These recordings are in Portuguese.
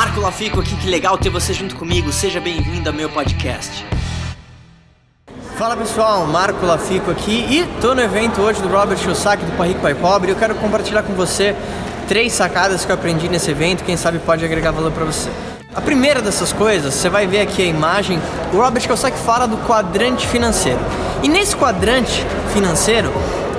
Marco Lafico aqui, que legal ter você junto comigo. Seja bem-vindo ao meu podcast. Fala pessoal, Marco Lafico aqui e tô no evento hoje do Robert Kiyosaki do Pai Rico Pai Pobre. Eu quero compartilhar com você três sacadas que eu aprendi nesse evento, quem sabe pode agregar valor para você. A primeira dessas coisas, você vai ver aqui a imagem, o Robert Kiyosaki fala do quadrante financeiro. E nesse quadrante financeiro,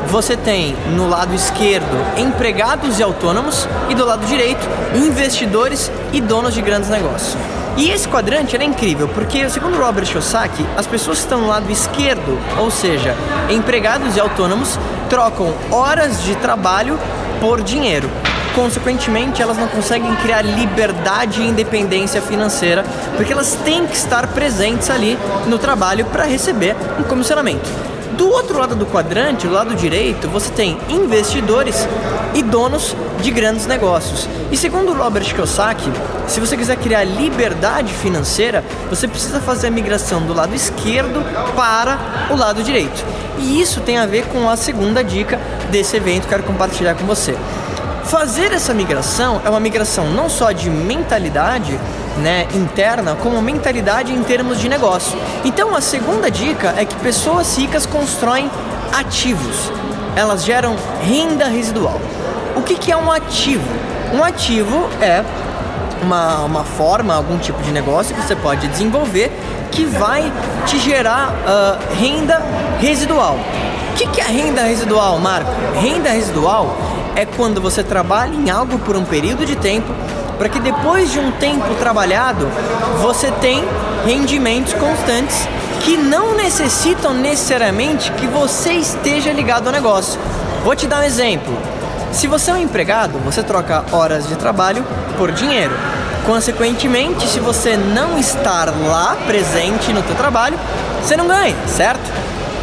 você tem no lado esquerdo empregados e autônomos e do lado direito investidores e donos de grandes negócios. E esse quadrante é incrível, porque segundo Robert Kiyosaki, as pessoas que estão no lado esquerdo, ou seja, empregados e autônomos, trocam horas de trabalho por dinheiro. Consequentemente, elas não conseguem criar liberdade e independência financeira, porque elas têm que estar presentes ali no trabalho para receber um comissionamento. Do outro lado do quadrante, do lado direito, você tem investidores e donos de grandes negócios. E segundo Robert Kiyosaki, se você quiser criar liberdade financeira, você precisa fazer a migração do lado esquerdo para o lado direito. E isso tem a ver com a segunda dica desse evento que quero compartilhar com você. Fazer essa migração é uma migração não só de mentalidade, né, interna, como mentalidade em termos de negócio. Então, a segunda dica é que pessoas ricas constroem ativos. Elas geram renda residual. O que, que é um ativo? Um ativo é uma, uma forma, algum tipo de negócio que você pode desenvolver que vai te gerar uh, renda residual. O que, que é renda residual, Marco? Renda residual é quando você trabalha em algo por um período de tempo para que depois de um tempo trabalhado você tem rendimentos constantes que não necessitam necessariamente que você esteja ligado ao negócio. Vou te dar um exemplo. Se você é um empregado, você troca horas de trabalho por dinheiro. Consequentemente, se você não estar lá presente no teu trabalho, você não ganha, certo?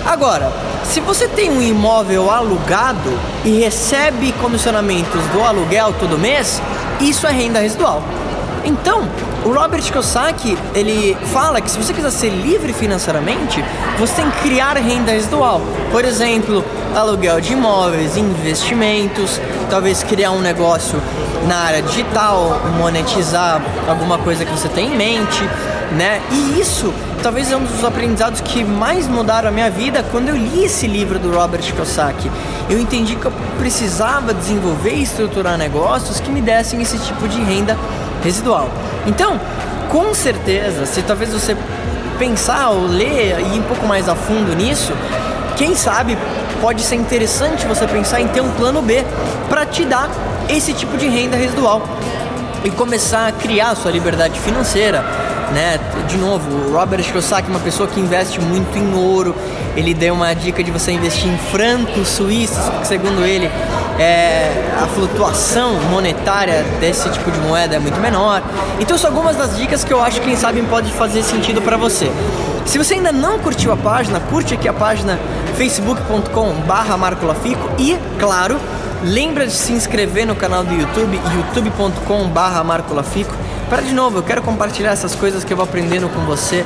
Agora, se você tem um imóvel alugado e recebe comissionamentos do aluguel todo mês, isso é renda residual. Então, o Robert Kiyosaki, ele fala que se você quiser ser livre financeiramente, você tem que criar renda residual. Por exemplo, aluguel de imóveis, investimentos, talvez criar um negócio na área digital, monetizar alguma coisa que você tem em mente, né? E isso talvez é um dos aprendizados que mais mudaram a minha vida quando eu li esse livro do Robert Kiyosaki. Eu entendi que eu precisava desenvolver e estruturar negócios que me dessem esse tipo de renda residual. Então, com certeza, se talvez você pensar ou ler e ir um pouco mais a fundo nisso, quem sabe pode ser interessante você pensar em ter um plano B para te dar esse tipo de renda residual e começar a criar sua liberdade financeira né? De novo, o Robert Kiyosaki é uma pessoa que investe muito em ouro. Ele deu uma dica de você investir em francos suíços, porque segundo ele é, a flutuação monetária desse tipo de moeda é muito menor. Então são algumas das dicas que eu acho que quem sabe pode fazer sentido para você. Se você ainda não curtiu a página, curte aqui a página facebook.com/marcolafico e, claro, lembra de se inscrever no canal do YouTube youtube.com/marcolafico para de novo, eu quero compartilhar essas coisas que eu vou aprendendo com você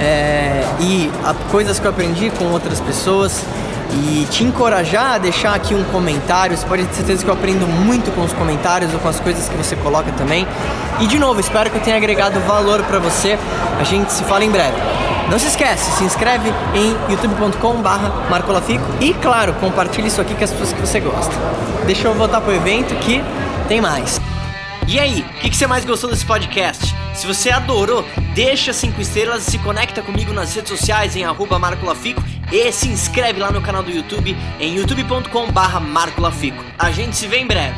é, e a, coisas que eu aprendi com outras pessoas e te encorajar a deixar aqui um comentário. Você pode ter certeza que eu aprendo muito com os comentários ou com as coisas que você coloca também. E de novo, espero que eu tenha agregado valor para você. A gente se fala em breve. Não se esquece, se inscreve em youtube.com/barra marcolafico e claro, compartilhe isso aqui com as pessoas que você gosta. Deixa eu voltar pro evento que tem mais. E aí, o que, que, você mais gostou desse podcast? Se você adorou, deixa cinco estrelas e se conecta comigo nas redes sociais em arroba marcolafico e se inscreve lá no canal do YouTube em youtube.com barra marcolafico. A gente se vê em breve.